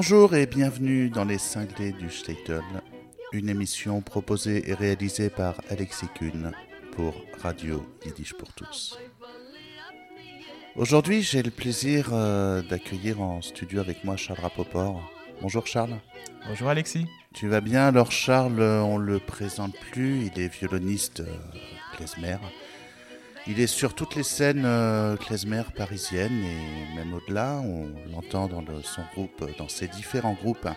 Bonjour et bienvenue dans les cinglés du Statel, une émission proposée et réalisée par Alexis Kuhn pour Radio Yiddish pour tous. Aujourd'hui, j'ai le plaisir euh, d'accueillir en studio avec moi Charles Rapoport. Bonjour Charles. Bonjour Alexis. Tu vas bien? Alors Charles, on le présente plus, il est violoniste euh, klezmer. Il est sur toutes les scènes euh, klezmer parisiennes et même au-delà, on l'entend dans le- son groupe, dans ses différents groupes.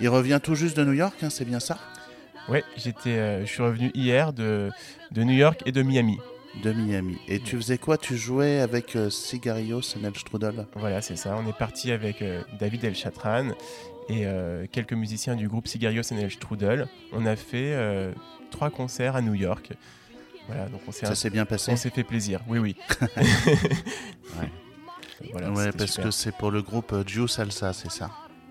Il revient tout juste de New York, hein, c'est bien ça? Ouais, j'étais, euh, je suis revenu hier de, de New York et de Miami. De Miami. Et tu faisais quoi? Tu jouais avec euh, Sigario Strudel? Voilà, c'est ça. On est parti avec euh, David El Chatran et euh, quelques musiciens du groupe Sigarios El Strudel. On a fait trois concerts à New York. Voilà, donc on s'est, Ça s'est bien passé on s'est fait plaisir. Oui, oui. Voilà, Ouais, parce super. que c'est pour le groupe euh, Jiu Salsa, c'est ça?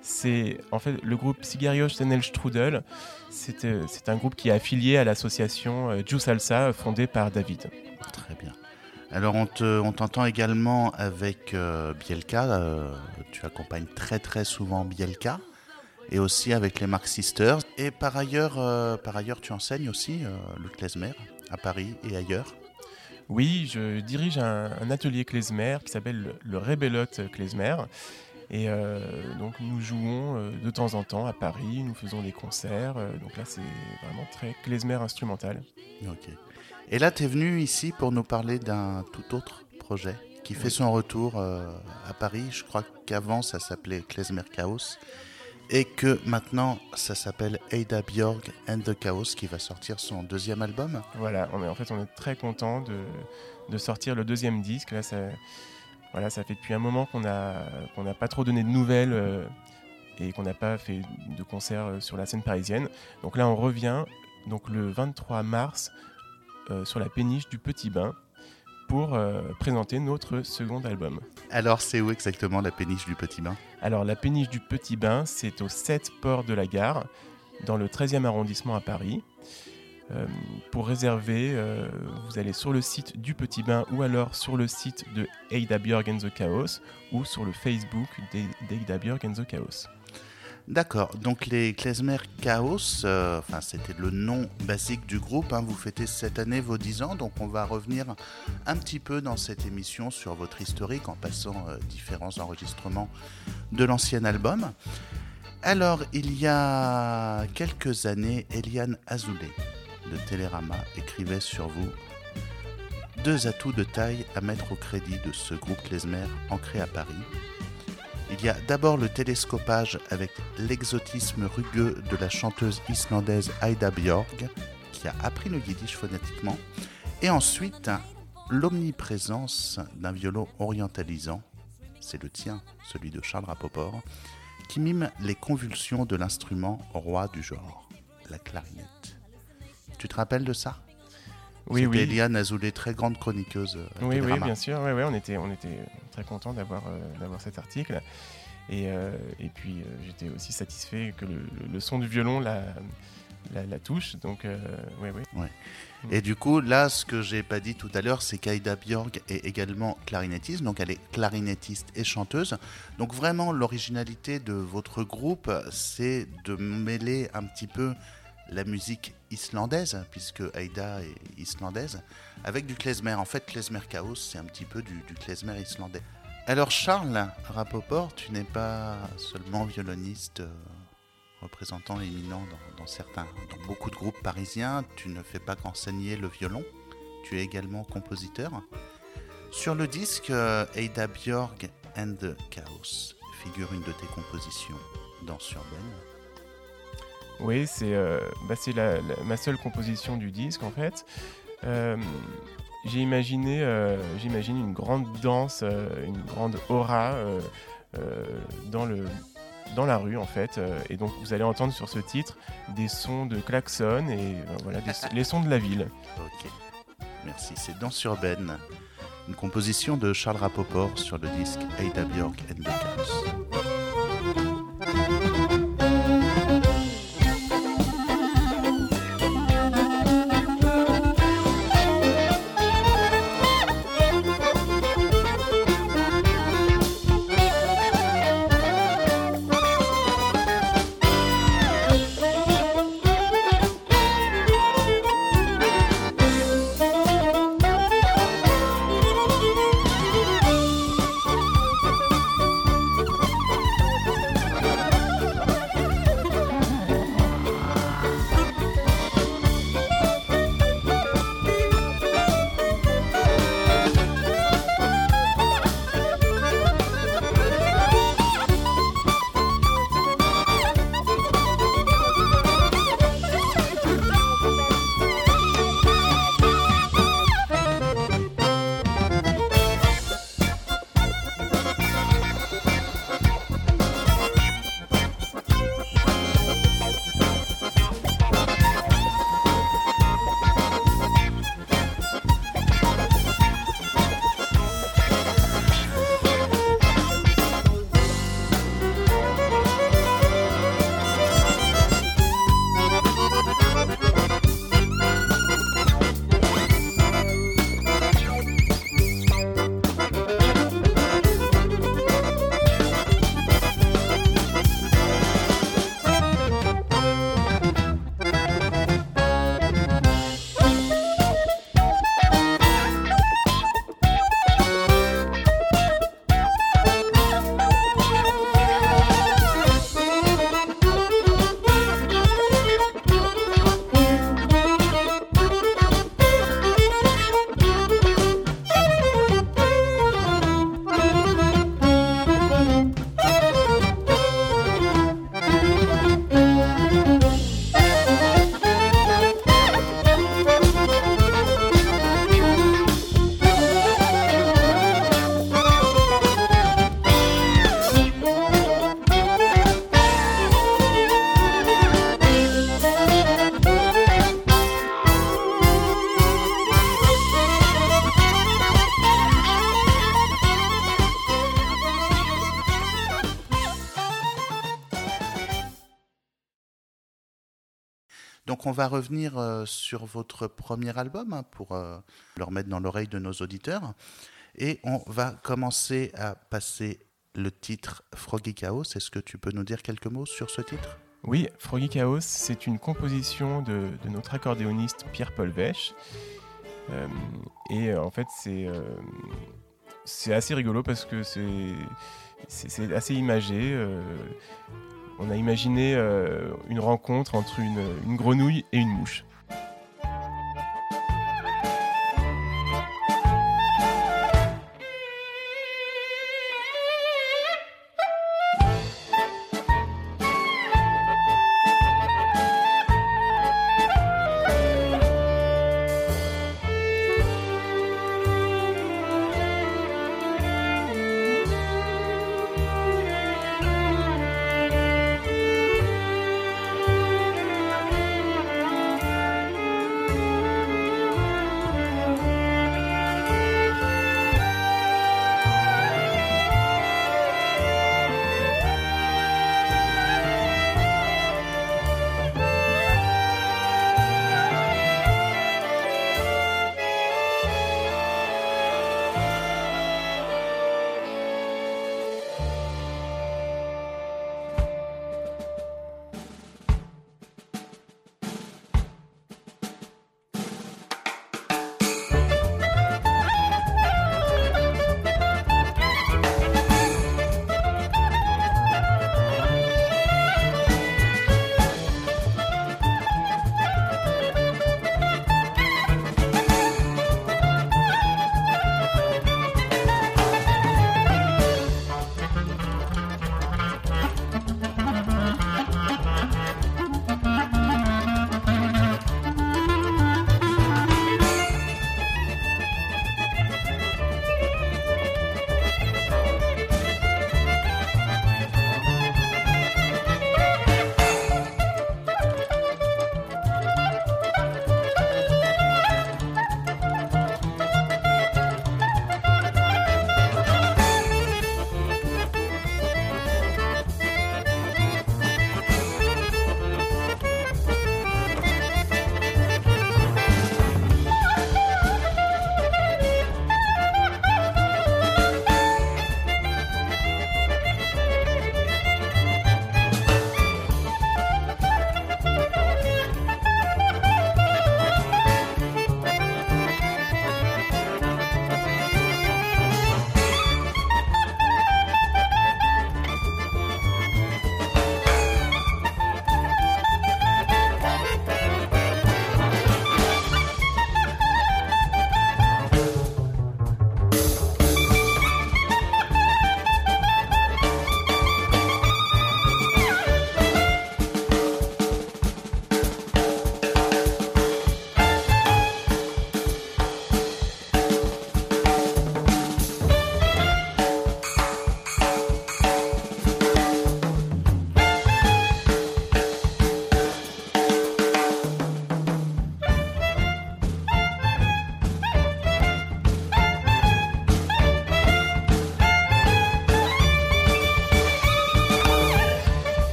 C'est en fait le groupe Sigarios El Strudel. C'est, euh, c'est un groupe qui est affilié à l'association euh, Salsa fondée par David. Très bien. Alors on te- on t'entend également avec euh, Bielka, euh, tu accompagnes très très souvent Bielka, et aussi avec les Mark Sisters. Et par ailleurs, euh, par ailleurs tu enseignes aussi euh, le klezmer à Paris et ailleurs. Oui, je dirige un, un atelier klezmer qui s'appelle le, Rebellot klezmer. Et euh, donc nous jouons euh, de temps en temps à Paris, nous faisons des concerts. euh, donc là c'est vraiment très klezmer instrumental. Ok. Et là tu es venu ici pour nous parler d'un tout autre projet qui fait son retour à Paris. Je crois qu'avant ça s'appelait Klezmer Chaos. Et que maintenant ça s'appelle Ada Bjorg and the Chaos qui va sortir son deuxième album. Voilà, on est, en fait on est très content de, de sortir le deuxième disque. Là ça, voilà, ça fait depuis un moment qu'on a qu'on n'a pas trop donné de nouvelles euh, et qu'on n'a pas fait de concert euh, sur la scène parisienne. Donc là on revient donc le 23 mars euh, sur la péniche du Petit Bain pour euh, présenter notre second album. Alors c'est où exactement la péniche du Petit Bain? Alors la péniche du Petit Bain, c'est au 7 port de la gare, dans le 13e arrondissement à Paris. Euh, pour réserver, euh, vous allez sur le site du Petit Bain ou alors sur le site de Ada Björk and the Chaos ou sur le Facebook d'Ada Björk and the Chaos. D'accord, donc les Klezmer Chaos, euh, c'était le nom basique du groupe, hein, vous fêtez cette année vos 10 ans, donc on va revenir un petit peu dans cette émission sur votre historique en passant euh, différents enregistrements de l'ancien album. Alors il y a quelques années, Eliane Azoulay de Télérama écrivait sur vous deux atouts de taille à mettre au crédit de ce groupe Klezmer ancré à Paris. Il y a d'abord le télescopage avec l'exotisme rugueux de la chanteuse islandaise Aida Björg, qui a appris le yiddish phonétiquement, et ensuite l'omniprésence d'un violon orientalisant, c'est le tien, celui de Charles Rapoport, qui mime les convulsions de l'instrument roi du genre, la clarinette. Tu te rappelles de ça? Oui, oui. Eliane Azoulay, très grande chroniqueuse. euh, Oui, oui, bien sûr. Ouais, ouais, on était, on était très content d'avoir, euh, d'avoir cet article. Et, euh, et puis, euh, j'étais aussi satisfait que le, son du violon la, la, la touche. Donc, euh, ouais, ouais. Et du coup, là, ce que j'ai pas dit tout à l'heure, c'est qu'Aida Björg est également clarinettiste, donc elle est clarinettiste et chanteuse. Donc vraiment, l'originalité de votre groupe, c'est de mêler un petit peu la musique islandaise, puisque Aida est islandaise, avec du klezmer. En fait, klezmer chaos, c'est un petit peu du, klezmer islandais. Alors Charles Rapoport, tu n'es pas seulement violoniste, euh, représentant éminent dans, certains, dans beaucoup de groupes parisiens. Tu ne fais pas qu'enseigner le violon. Tu es également compositeur. Sur le disque euh, Ada Björg and the Chaos figure une de tes compositions, Danse urbaine. Oui, c'est euh, bah, la- la- ma seule composition du disque en fait. Euh, j'ai imaginé, euh, j'imagine une grande danse, une grande aura dans le dans la rue en fait. euh, et donc vous allez entendre sur ce titre des sons de klaxon et euh, voilà des- les sons de la ville. Ok, merci. C'est Danse urbaine, une composition de Charles Rapoport sur le disque Ada Björk and the Chaos. On va revenir euh, sur votre premier album hein, pour euh, le remettre dans l'oreille de nos auditeurs. Et on va commencer à passer le titre Froggy Chaos. Est-ce que tu peux nous dire quelques mots sur ce titre? Oui, Froggy Chaos, c'est une composition de, notre accordéoniste Pierre-Paul Vech. Euh, et en fait, c'est c'est assez rigolo parce que c'est assez imagé on a imaginé euh, une rencontre entre une grenouille et une mouche.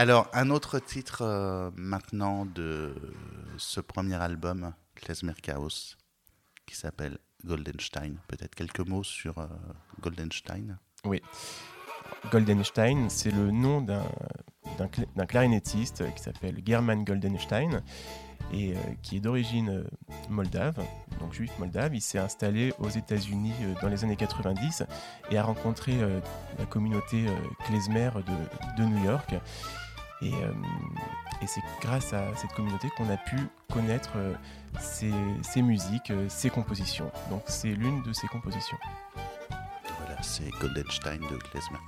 Alors, un autre titre euh, maintenant de ce premier album, Klezmer Chaos, qui s'appelle Goldenstein. Peut-être quelques mots sur euh, Goldenstein? Oui. Goldenstein, c'est le nom d'un clarinettiste qui s'appelle German Goldenstein et euh, qui est d'origine moldave, donc juif moldave. Il s'est installé aux États-Unis dans les années 90 et a rencontré la communauté klezmer de, de New York. Euh, et, c'est grâce à cette communauté qu'on a pu connaître ses, euh, musiques, ses euh, compositions. Donc c'est l'une de ses compositions. Voilà, c'est Goldenstein de Klezmer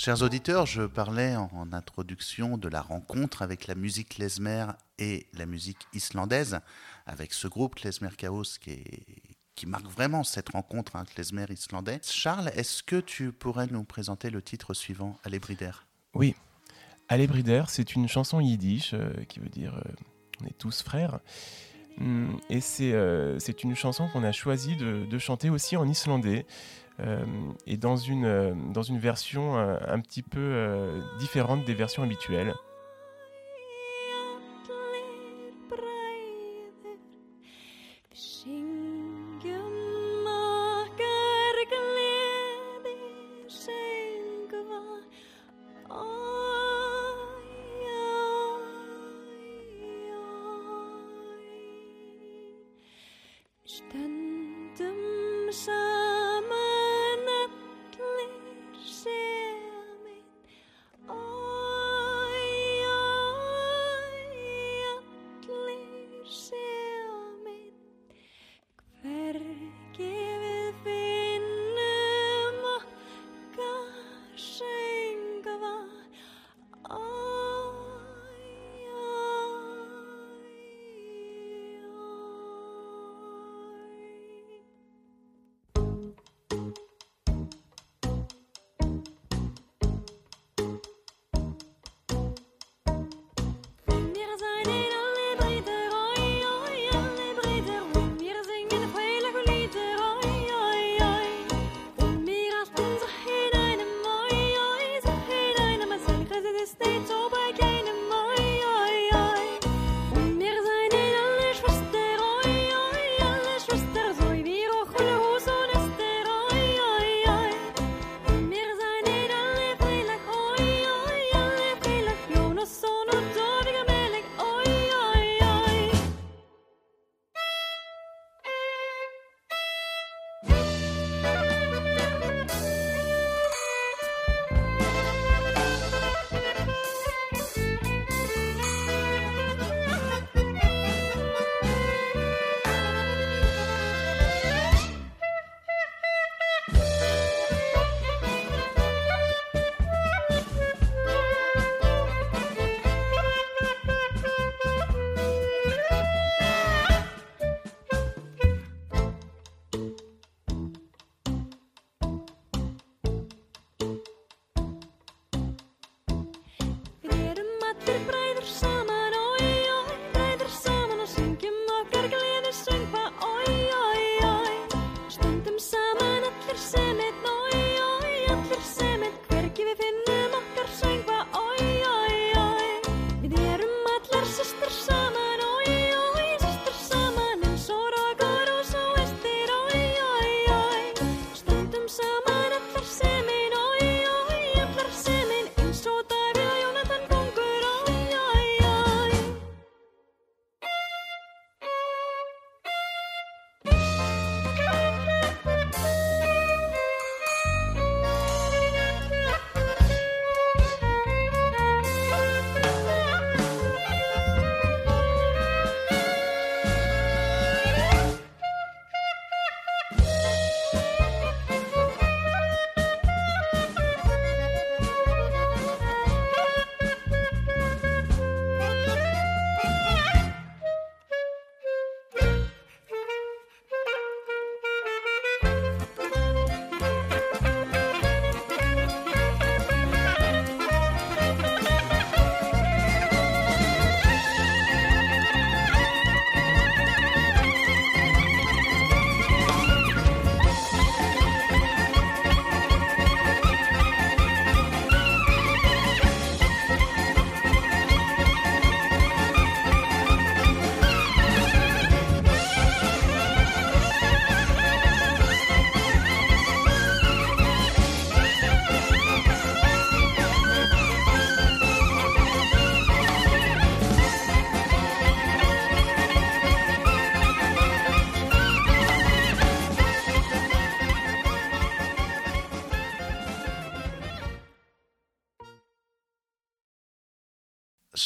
Chers auditeurs, je parlais en introduction de la rencontre avec la musique klezmer et la musique islandaise, avec ce groupe Klezmer Chaos qui, marque vraiment cette rencontre hein, klezmer islandais. Charles, est-ce que tu pourrais nous présenter le titre suivant, Alebrider Oui, Alebrider, c'est une chanson yiddish euh, qui veut dire euh, on est tous frères. Hum, et euh, c'est une chanson qu'on a choisi de, chanter aussi en islandais. Euh, et dans une, euh, dans une version un petit peu différente des versions habituelles.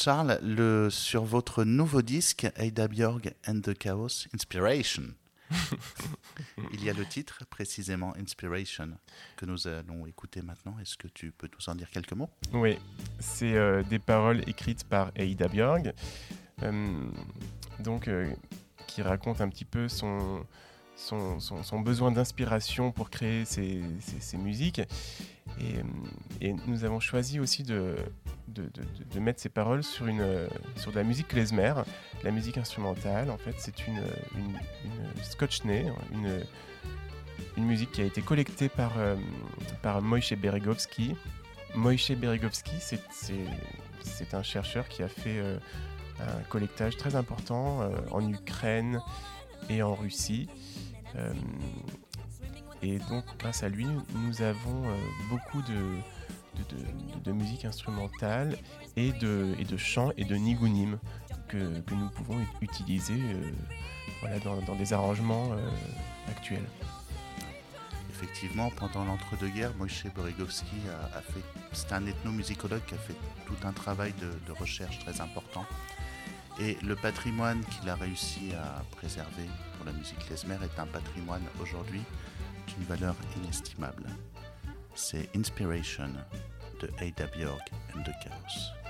Charles, le, sur votre nouveau disque, Ada Bjorg and the Chaos Inspiration, il y a le titre précisément Inspiration que nous allons écouter maintenant. Est-ce que tu peux nous en dire quelques mots? Oui, c'est euh, des paroles écrites par Ada Bjorg, euh, donc euh, qui raconte un petit peu son, son, besoin d'inspiration pour créer ses, musiques. Et, et, nous avons choisi aussi de, mettre ses paroles sur, une, sur de la musique klezmer, la musique instrumentale. En fait, c'est une, une, une musique qui a été collectée par, euh, Moïse Beregovski. Moïse Beregovski, c'est un chercheur qui a fait euh, un collectage très important euh, en Ukraine et en Russie. Et donc, grâce à lui, nous avons beaucoup de, musique instrumentale et de, et de chant et de nigunim que, nous pouvons utiliser euh, dans, des arrangements actuels. Effectivement, pendant l'entre-deux-guerres, Moïse Borigowski a, fait, c'est un ethnomusicologue qui a fait tout un travail de, recherche très important. Et le patrimoine qu'il a réussi à préserver la musique klezmer est un patrimoine aujourd'hui d'une valeur inestimable. C'est Inspiration de Ada Björk and the Chaos.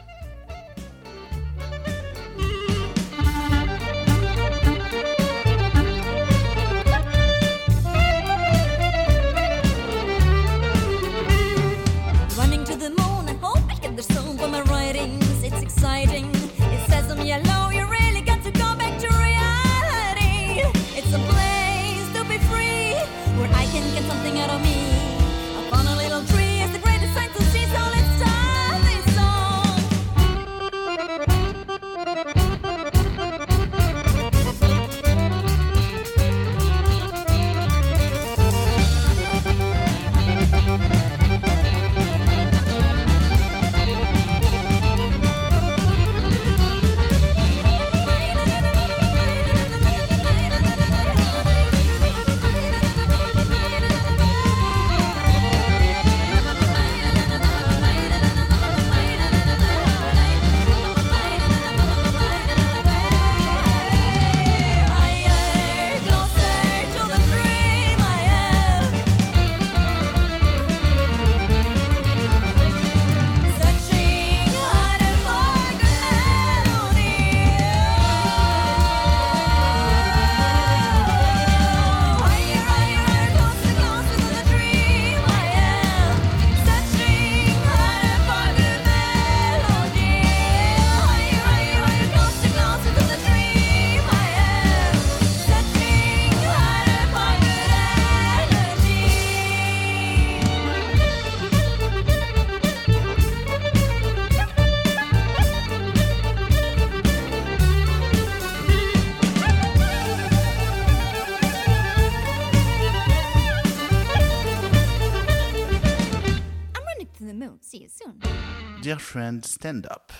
Friend, stand up.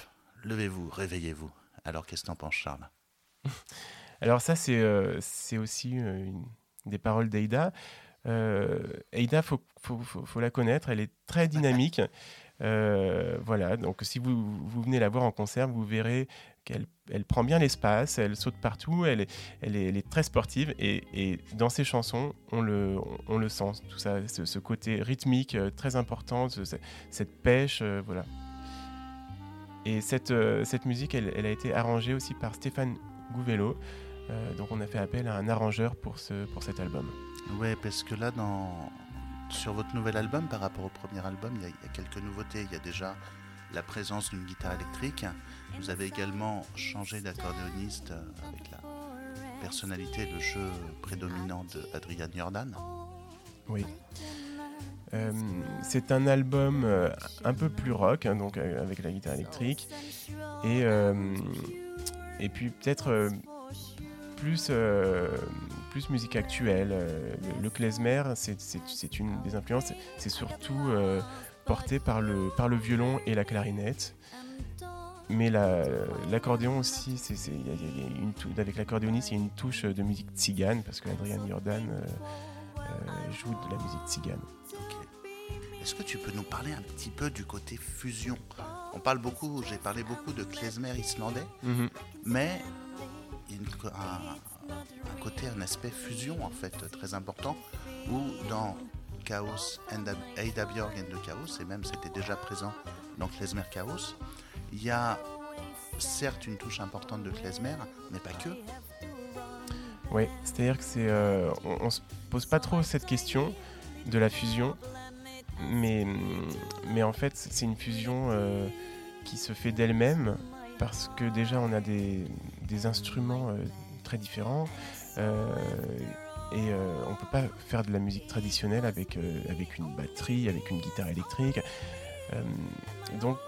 Levez-vous, réveillez-vous. Alors, qu'est-ce que t'en penses, Charles? Alors, ça, c'est euh, aussi euh, une des paroles d'Aida. Euh, Aida, il faut, faut, la connaître, elle est très dynamique. voilà, donc si vous, vous, venez la voir en concert, vous verrez qu'elle elle prend bien l'espace, elle saute partout, elle est, elle est, elle est très sportive et, et, dans ses chansons, on le, on, le sent, tout ça, ce, côté rythmique très important, cette pêche, voilà. Et cette, euh, cette musique, elle, elle, a été arrangée aussi par Stéphane Gouvello. Euh, donc on a fait appel à un arrangeur pour, ce, pour cet album. Ouais, parce que là, dans, sur votre nouvel album, par rapport au premier album, il y, a, quelques nouveautés. Il y a déjà la présence d'une guitare électrique. Vous avez également changé d'accordéoniste euh, avec la personnalité, le jeu prédominant d'Adrian Jordan. Oui. Euh, c'est un album euh, un peu plus rock, hein, donc euh, avec la guitare électrique, et, et puis peut-être plus, plus musique actuelle. Le, klezmer, c'est une des influences, c'est surtout porté par le, par le violon et la clarinette. Mais l'accordéon aussi, c'est, avec l'accordéoniste, il y a une touche de musique tzigane, parce que Adrian Jordan joue de la musique tzigane. Est-ce que tu peux nous parler un petit peu du côté fusion? On parle beaucoup, j'ai parlé beaucoup de klezmer islandais, mhm. mais il y a un, côté, un aspect fusion en fait très important, où dans Chaos and Ada Björk and the Chaos, et même c'était déjà présent dans klezmer Chaos, il y a certes une touche importante de klezmer, mais pas que. Oui, c'est-à-dire que c'est, euh, on, on se pose pas trop cette question de la fusion mais, mais en fait, c'est une fusion euh, qui se fait d'elle-même parce que déjà, on a des, des instruments euh, très différents. Euh, et on ne peut pas faire de la musique traditionnelle avec, avec une batterie, avec une guitare électrique. donc,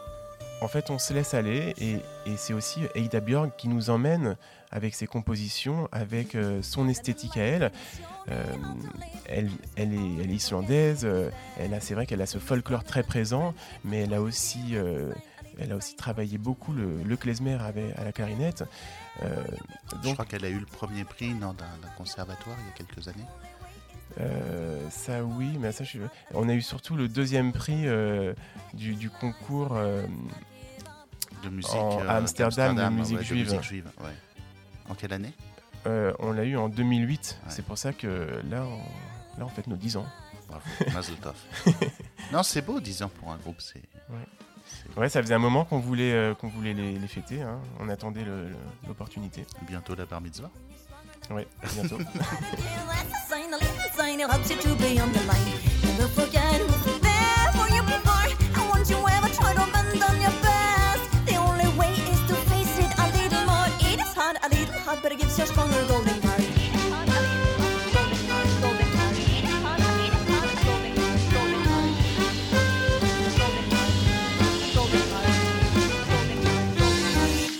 en fait, on se laisse aller et, et c'est aussi Eida Björk qui nous emmène avec ses compositions, avec son esthétique à elle. Euh, elle, elle, est, islandaise, euh, elle a, c'est vrai qu'elle a ce folklore très présent, mais elle a aussi euh, elle a aussi travaillé beaucoup le, le klezmer à la clarinette. Euh, Je crois qu'elle a eu le premier prix d'un conservatoire il y a quelques années. Euh, ça oui, mais ça je On a eu surtout le deuxième prix euh, du, concours de musique à Amsterdam, de musique juive. En quelle année? On l'a eu en 2008. C'est pour ça que là, on, là, on fête nos 10 ans. non, c'est beau, 10 ans pour un groupe. C'est. Ouais. ça faisait un moment qu'on voulait, euh, qu'on voulait les, les fêter. Hein. On attendait l'opportunité. Bientôt la bar mitzvah Oui, bientôt. Just con el Golden Heart.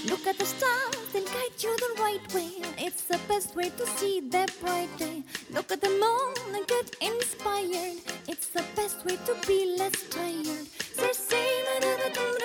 Look at the stars, they'll guide you the right way. It's the best way to see the bright day. Look at the moon and get inspired. It's the best way to be less tired. Say, say, na, na, na, na,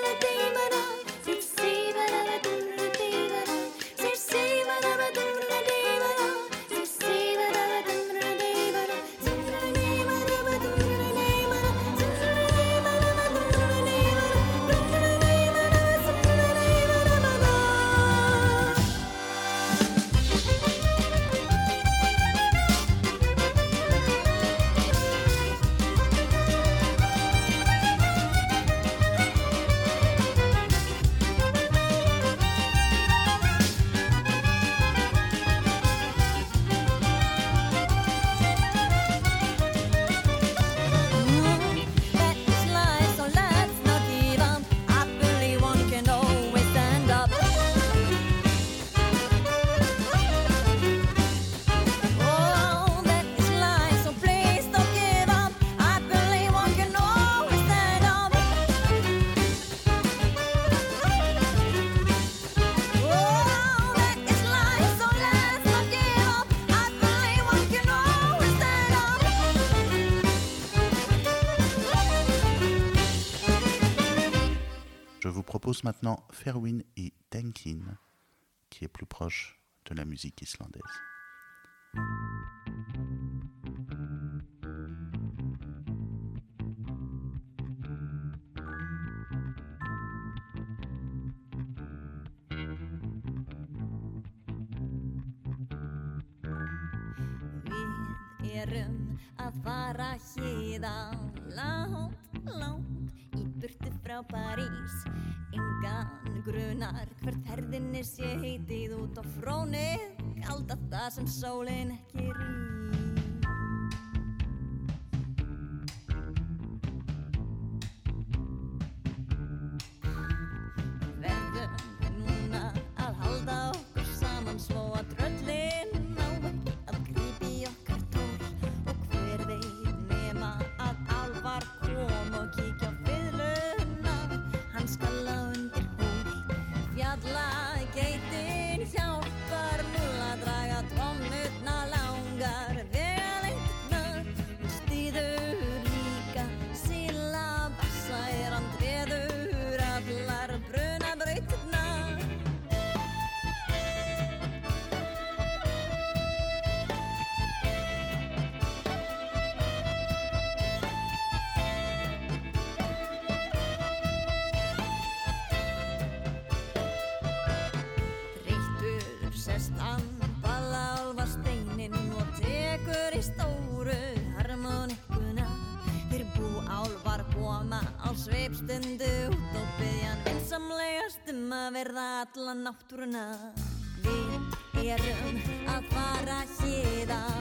maintenant Ferwin et Tenkin, qui est plus proche de la musique islandaise. Frá París. Engan grunar hvert herðinni sé heitið út á frónið. Alltaf það sem sólinn ekki rýr alla náttúruna. Við erum að fara hérðan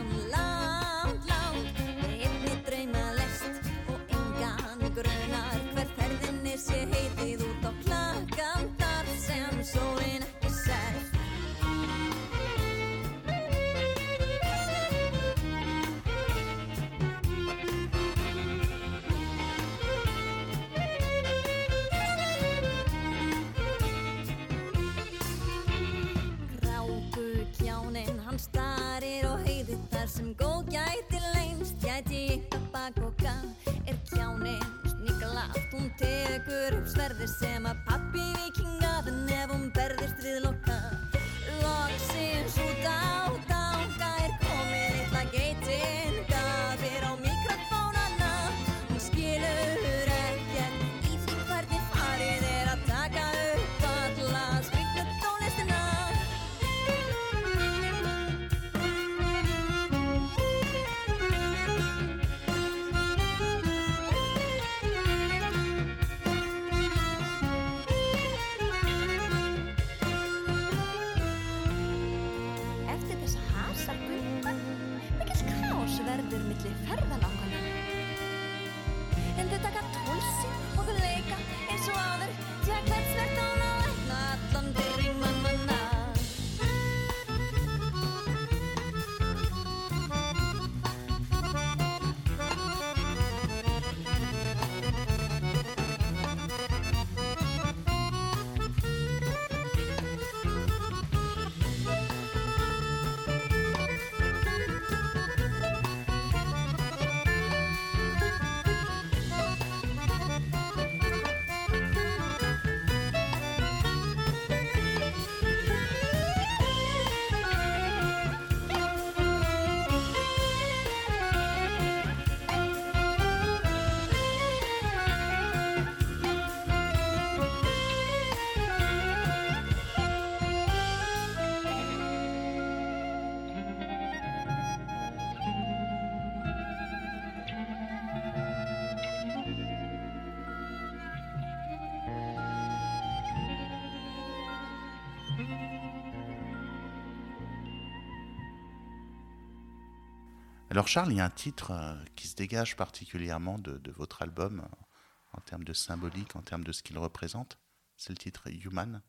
verður milli ferðalangana. En þau taka tólsin og þau leika eins og áður, því að hvert svert án Alors Charles, il y a un titre euh, qui se dégage particulièrement de, de votre album euh, en termes de symbolique, en termes de ce qu'il représente. C'est le titre Human.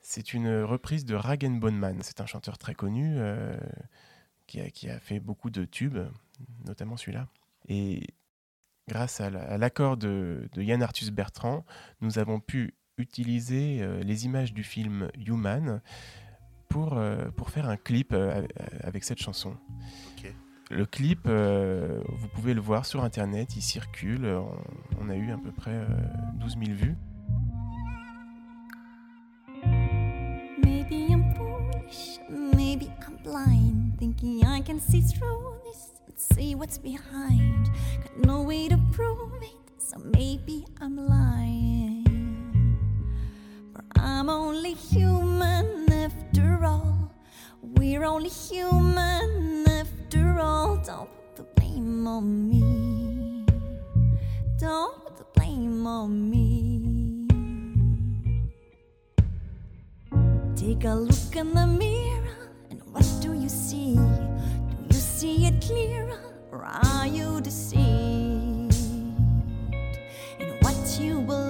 C'est une reprise de Ragen Bonman. C'est un chanteur très connu euh, qui, a, qui a fait beaucoup de tubes, notamment celui-là. Et grâce à la- à l'accord de, de Yann Arthus Bertrand, nous avons pu utiliser euh, les images du film Human pour, euh, pour faire un clip avec cette chanson. Ok. Le clip, euh, vous pouvez le voir sur Internet, il circule. On, on a eu à peu près euh, 12 000 vues. Maybe I'm foolish, maybe I'm blind, thinking I can see through this and see what's behind. Got no way to prove it, so maybe I'm lying. For I'm only human after all. We're only human after all. Don't put the blame on me. Don't put the blame on me. Take a look in the mirror, and what do you see? Do you see it clearer, or are you deceived in what you believe?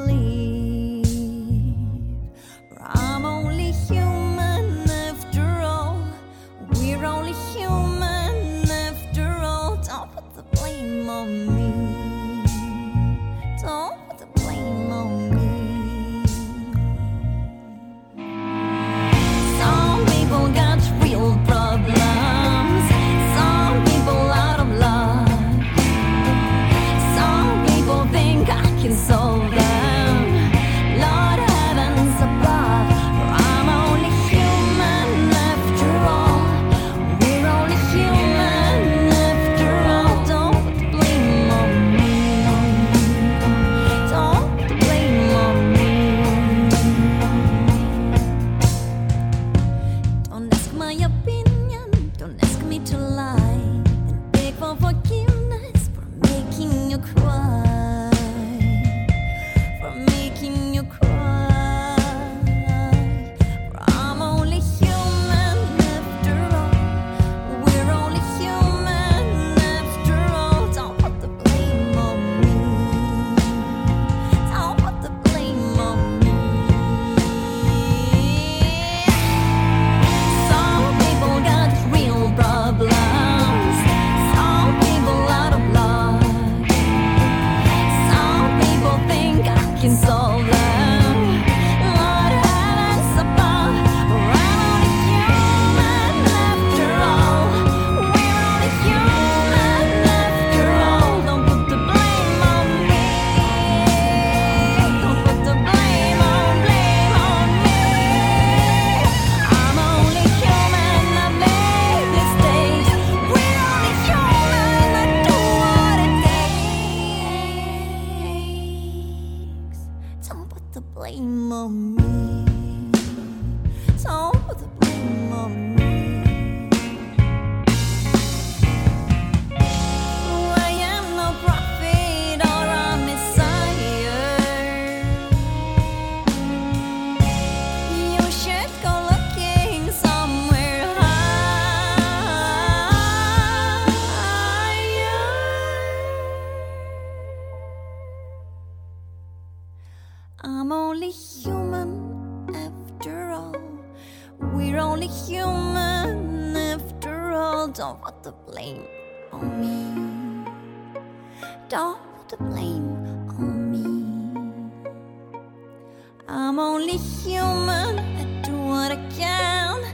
I'm only human, I do what I can.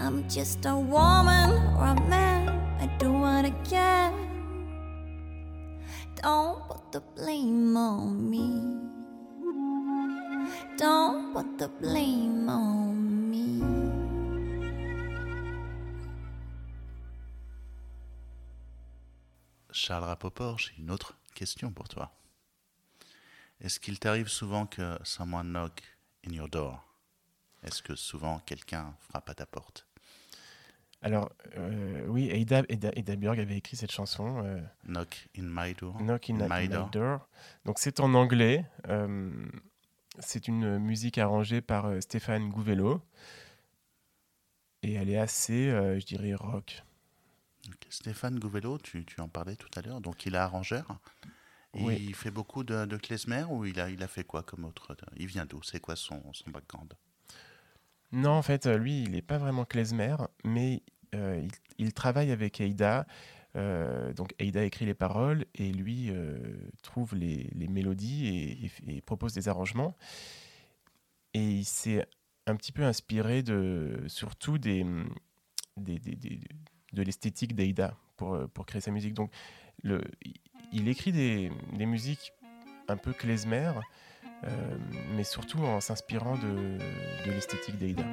I'm just a woman or a man, I do what I can. Don't put the blame on me. Don't put the blame on me. Charles Rapoport, j'ai une autre question pour toi. Est-ce qu'il t'arrive souvent que someone knock in your door Est-ce que souvent quelqu'un frappe à ta porte? Alors, euh, oui, Ada, Ada, avait écrit cette chanson, euh, Knock in my door Knock in, My my Door. door. Donc, c'est en anglais. euh, c'est une musique arrangée par Stéphane Gouvello. Et elle est assez, je dirais, rock. Stéphane Gouvello, tu, tu en parlais tout à l'heure, donc il est arrangeur. Oui. Il fait beaucoup de, de klezmer ou il a, il a fait quoi comme autre Il vient d'où? C'est quoi son, son background? Non, en fait, euh, lui, il n'est pas vraiment klezmer, mais euh, il, il travaille avec Aida. Euh, donc Aida écrit les paroles et lui euh, trouve les, les mélodies et, et- et propose des arrangements. Et il s'est un petit peu inspiré de, surtout des, des- des- des- de l'esthétique d'Aida pour, euh, pour créer sa musique. Donc le, il- écrit des, musiques un peu klezmer, euh, mais surtout en s'inspirant de, l'esthétique d'Aida.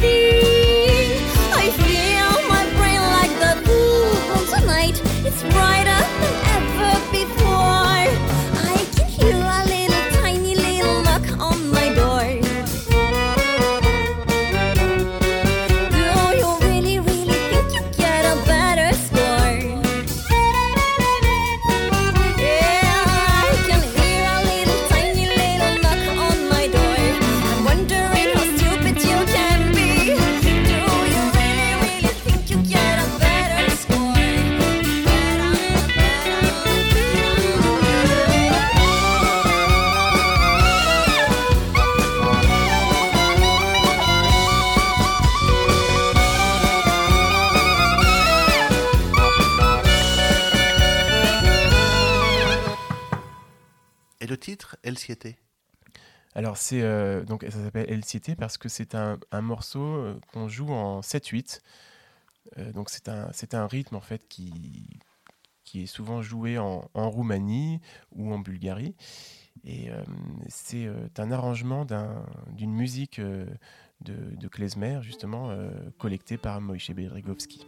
你。Donc ça s'appelle El Siete parce que c'est un, un morceau euh, qu'on joue en 7-8. Euh, donc, c'est un, un rythme en fait qui, qui est souvent joué en, Roumanie ou en Bulgarie. Et euh, c'est euh, un arrangement d'un- d'une musique euh, de, klezmer, justement, euh, collectés par Moïse Bedrigovski.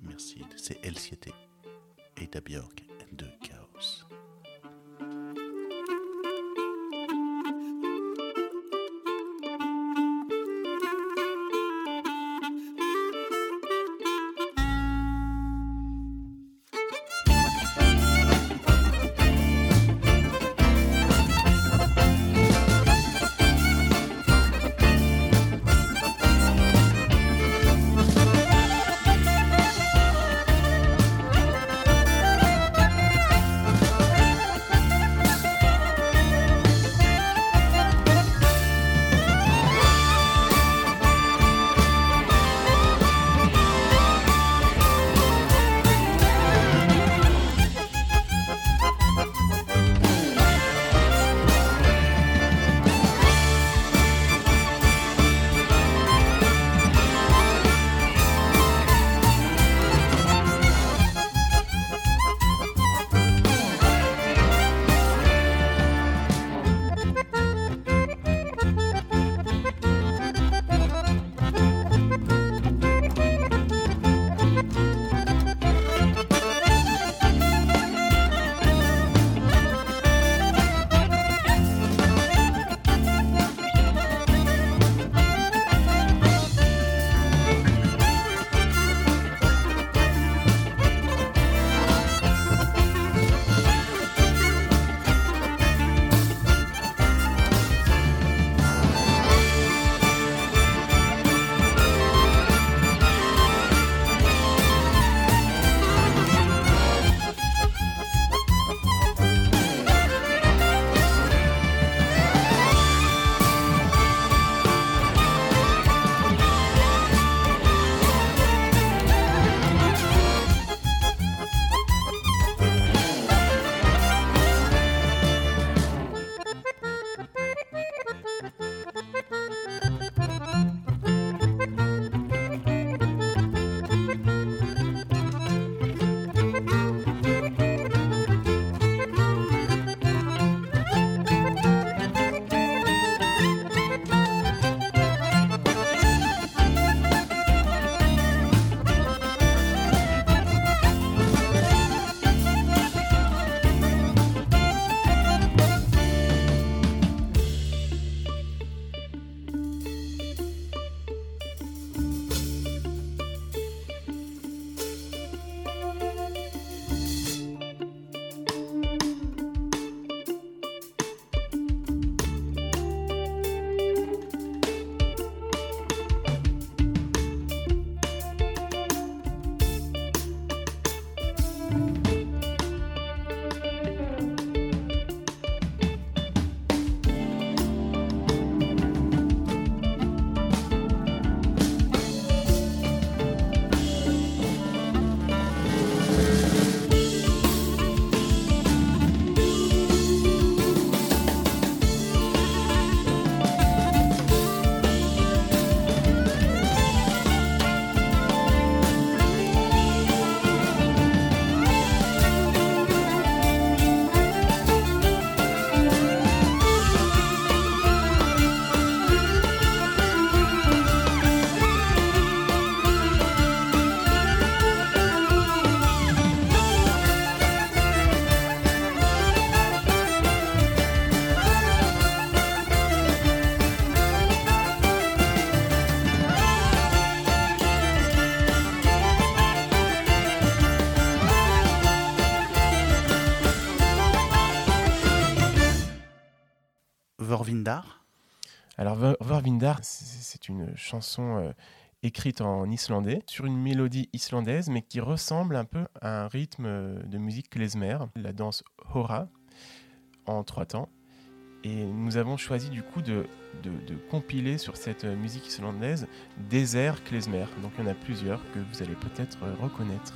Merci. C'est El Siete. Ada Björk de Chaos. Vorvindar Alors, Vorvindar, c'est une chanson euh, écrite en islandais, sur une mélodie islandaise, mais qui ressemble un peu à un rythme euh, de musique klezmer, la danse hora, en trois temps. Et nous avons choisi du coup de, de, de compiler sur cette euh, musique islandaise des airs klezmer. Donc il y en a plusieurs que vous allez peut-être reconnaître.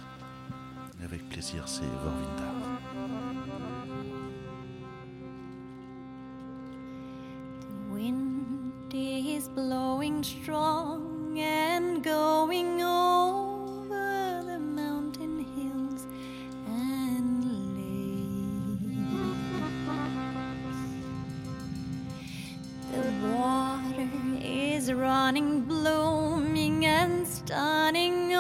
Avec plaisir, c'est Vorvindar. Blowing strong and going over the mountain hills and lakes. The water is running, blooming and stunning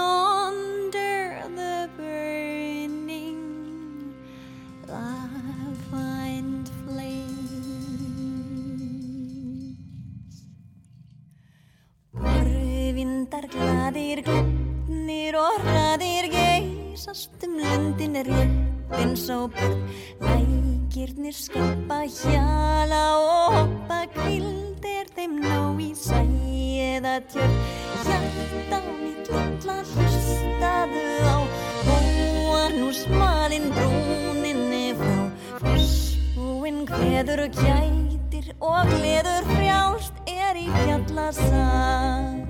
Gladir, glitnir og hraðir geysast. Um lundin er og börn. Lækirnir skapa hjala og hoppa. Kvildir þeim ná í sæða tjörn. Hjarta mitt litla hlustaðu á. Hóar nú smalinn brúninni frá. Forsbúinn kveður og gætir og gleður. Frjálst er í fjallasang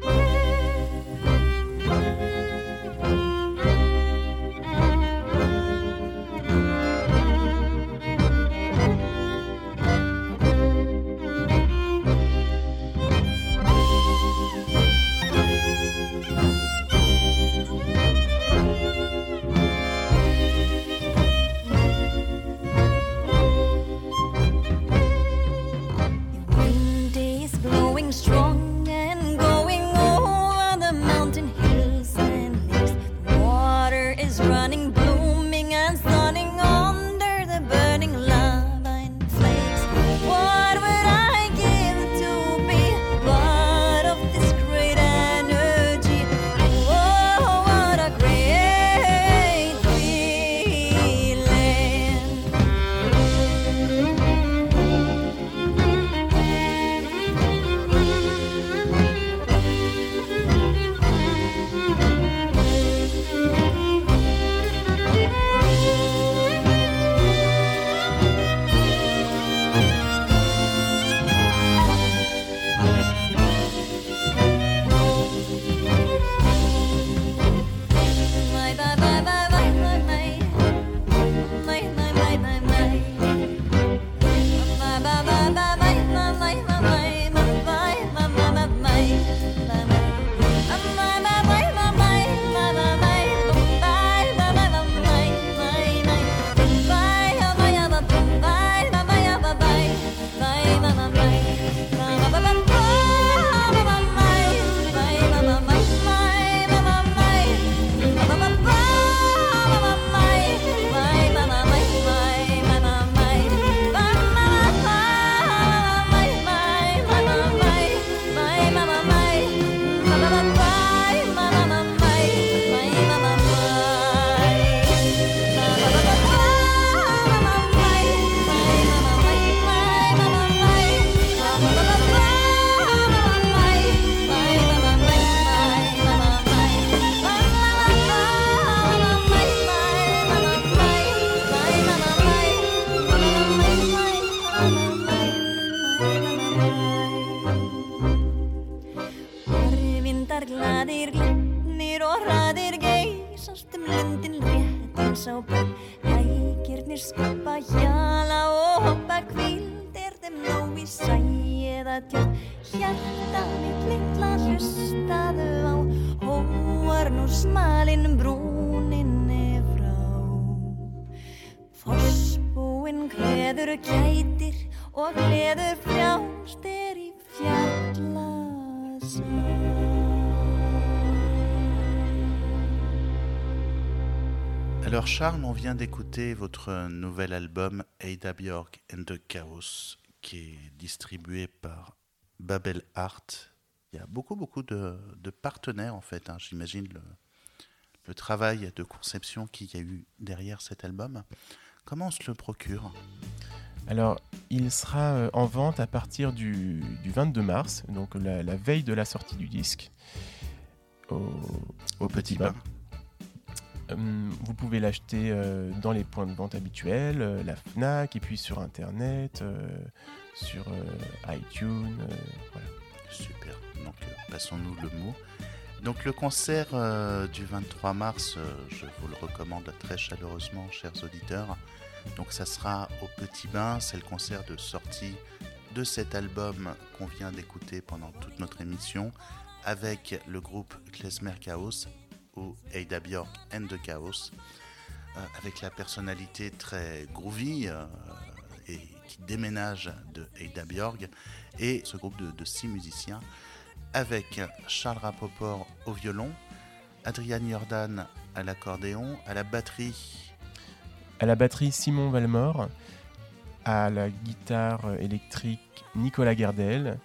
wind votre nouvel album Ada Bjork and the Chaos qui est distribué par Babel Art. Il y a beaucoup beaucoup de, de partenaires en fait, hein, j'imagine le, le travail de conception qu'il y a eu derrière cet album. Comment on se le procure? Alors, il sera euh, en vente à partir du, du 22 mars, donc la, la veille de la sortie du disque, au, au Petit Bain. Hum, vous pouvez l'acheter euh, dans les points de vente habituels, euh, la FNAC, et puis sur Internet, euh, sur euh, iTunes. euh, voilà. Super. Donc euh, passons-nous le mot. Donc le concert euh, du 23 mars, euh, je vous le recommande très chaleureusement, chers auditeurs. Donc ça sera au Petit Bain, c'est le concert de sortie de cet album qu'on vient d'écouter pendant toute notre émission avec le groupe Klezmer Chaos ou Ada Bjork and the Chaos, euh, avec la personnalité très groovy euh, et qui déménage de Eida Bjorg, et ce groupe de, de six musiciens avec Charles Rapoport au violon, Adrian Jordan à l'accordéon, à la batterie. À la batterie, Simon Valmore. À la guitare électrique, Nicolas Gardel.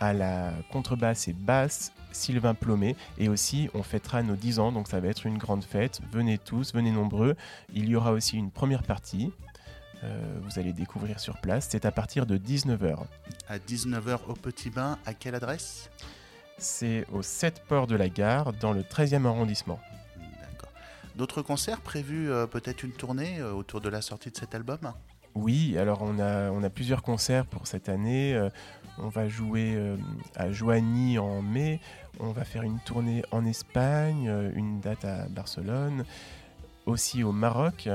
À la contrebasse et basse, Sylvain Plomet. Et aussi, on fêtera nos 10 ans, donc ça va être une grande fête. Venez tous, venez nombreux. Il y aura aussi une première partie. Euh, vous allez découvrir sur place. C'est à partir de 19h. À 19h au Petit Bain, à quelle adresse? C'est au 7 port de la gare, dans le 13e arrondissement. D'accord. D'autres concerts prévus, euh, peut-être une tournée euh, autour de la sortie de cet album? Oui, alors on a, on a plusieurs concerts pour cette année. Euh, on va jouer euh, à Joigny en mai. On va faire une tournée en Espagne, euh, une date à Barcelone, aussi au Maroc.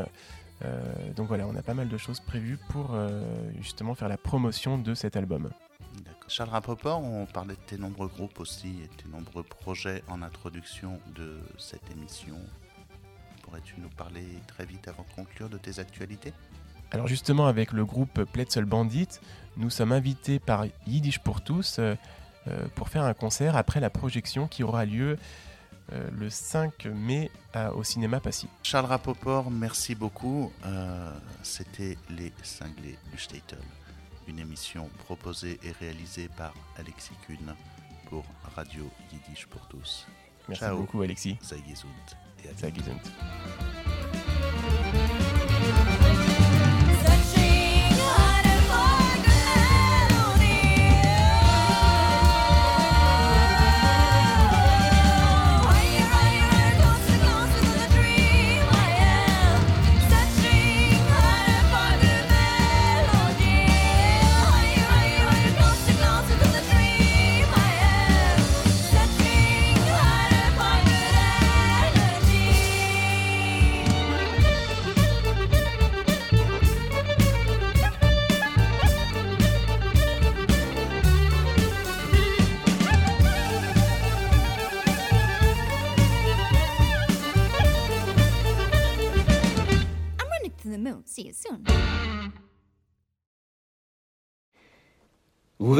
Euh, donc voilà, on a pas mal de choses prévues pour justement faire la promotion de cet album. Charles Rapoport, on parlait de tes nombreux groupes aussi et tes nombreux projets en introduction de cette émission. Pourrais-tu nous parler très vite avant de conclure de tes actualités? Alors justement, avec le groupe Pletzel Bandit, nous sommes invités par Yiddish pour tous euh, euh, pour faire un concert après la projection qui aura lieu euh, le 5 mai à- au cinéma Passy. Charles Rapoport, merci beaucoup. Euh, C'était Les Cinglés du Statel, une émission proposée et réalisée par Alexis Kuhn pour Radio Yiddish pour tous. Merci Ciao. beaucoup Alexis. Gesund et à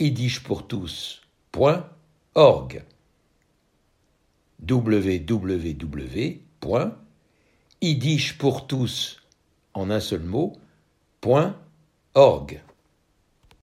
www.yiddishpourtous.org www.yiddishpourtous en un seul mot.